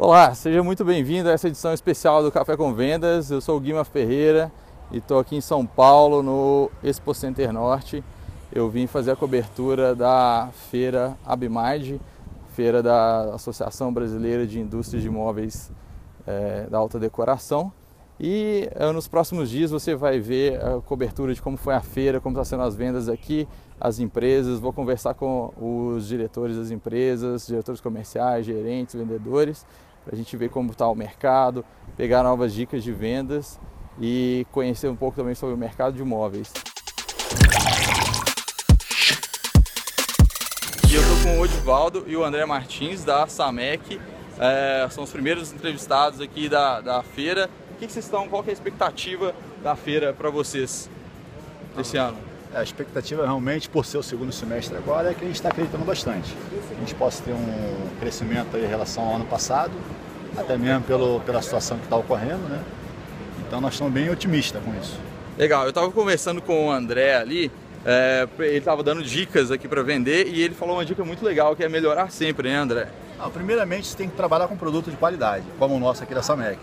Olá, seja muito bem-vindo a essa edição especial do Café com Vendas. Eu sou o Guima Ferreira e estou aqui em São Paulo, no Expo Center Norte. Eu vim fazer a cobertura da feira Abimide, feira da Associação Brasileira de Indústrias de Imóveis é, da Alta Decoração. E é, nos próximos dias você vai ver a cobertura de como foi a feira, como estão tá sendo as vendas aqui, as empresas. Vou conversar com os diretores das empresas, diretores comerciais, gerentes, vendedores para a gente ver como está o mercado, pegar novas dicas de vendas e conhecer um pouco também sobre o mercado de imóveis. E eu estou com o Odivaldo e o André Martins da Samec, é, são os primeiros entrevistados aqui da, da feira. O que, que vocês estão, qual é a expectativa da feira para vocês esse ano? A expectativa realmente, por ser o segundo semestre agora, é que a gente está acreditando bastante. A gente possa ter um crescimento em relação ao ano passado, até mesmo pelo, pela situação que está ocorrendo, né? Então nós estamos bem otimistas com isso. Legal, eu estava conversando com o André ali, é, ele estava dando dicas aqui para vender e ele falou uma dica muito legal que é melhorar sempre, né André? Ah, primeiramente você tem que trabalhar com produto de qualidade, como o nosso aqui da Samec.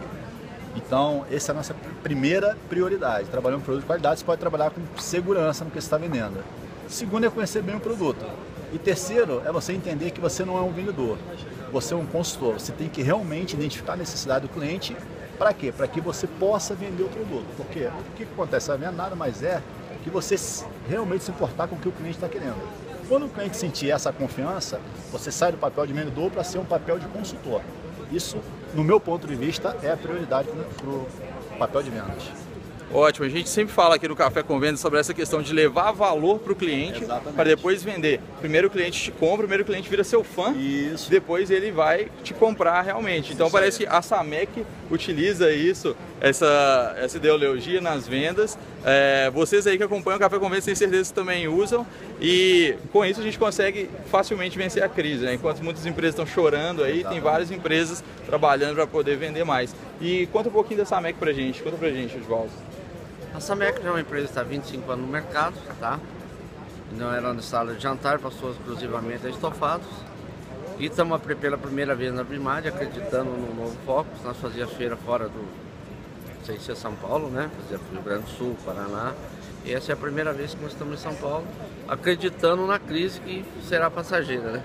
Então, essa é a nossa primeira prioridade. Trabalhando com produto de qualidade, você pode trabalhar com segurança no que você está vendendo. Segundo é conhecer bem o produto. E terceiro é você entender que você não é um vendedor, você é um consultor. Você tem que realmente identificar a necessidade do cliente. Para quê? Para que você possa vender o produto. Porque o que acontece? A venda nada mais é que você realmente se importar com o que o cliente está querendo. Quando o cliente sentir essa confiança, você sai do papel de vendedor para ser um papel de consultor. Isso, no meu ponto de vista, é a prioridade para o papel de vendas. Ótimo, a gente sempre fala aqui no Café com Vendas sobre essa questão de levar valor para o cliente para depois vender. Primeiro o cliente te compra, primeiro o cliente vira seu fã, isso. depois ele vai te comprar realmente. Então isso parece aí. que a Samec utiliza isso, essa, essa ideologia nas vendas. É, vocês aí que acompanham o Café com Vendas têm certeza que também usam e com isso a gente consegue facilmente vencer a crise. Né? Enquanto muitas empresas estão chorando aí, Exatamente. tem várias empresas trabalhando para poder vender mais. E conta um pouquinho da Samec para gente, conta para gente, Oswaldo. A Samec é uma empresa que está há 25 anos no mercado, tá? Não era na sala de jantar, passou exclusivamente a estofados. E estamos pela primeira vez na Brimad, acreditando no novo foco. Nós fazíamos feira fora do, não sei se é São Paulo, né? Fazia Rio Grande do Sul, Paraná. E essa é a primeira vez que nós estamos em São Paulo, acreditando na crise que será passageira, né?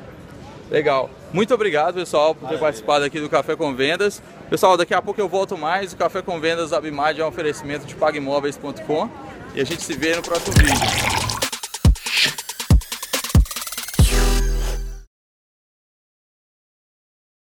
Legal. Muito obrigado, pessoal, por ter participado aqui do Café com Vendas. Pessoal, daqui a pouco eu volto mais. O Café com Vendas Abimad é um oferecimento de pagimóveis.com e a gente se vê no próximo vídeo.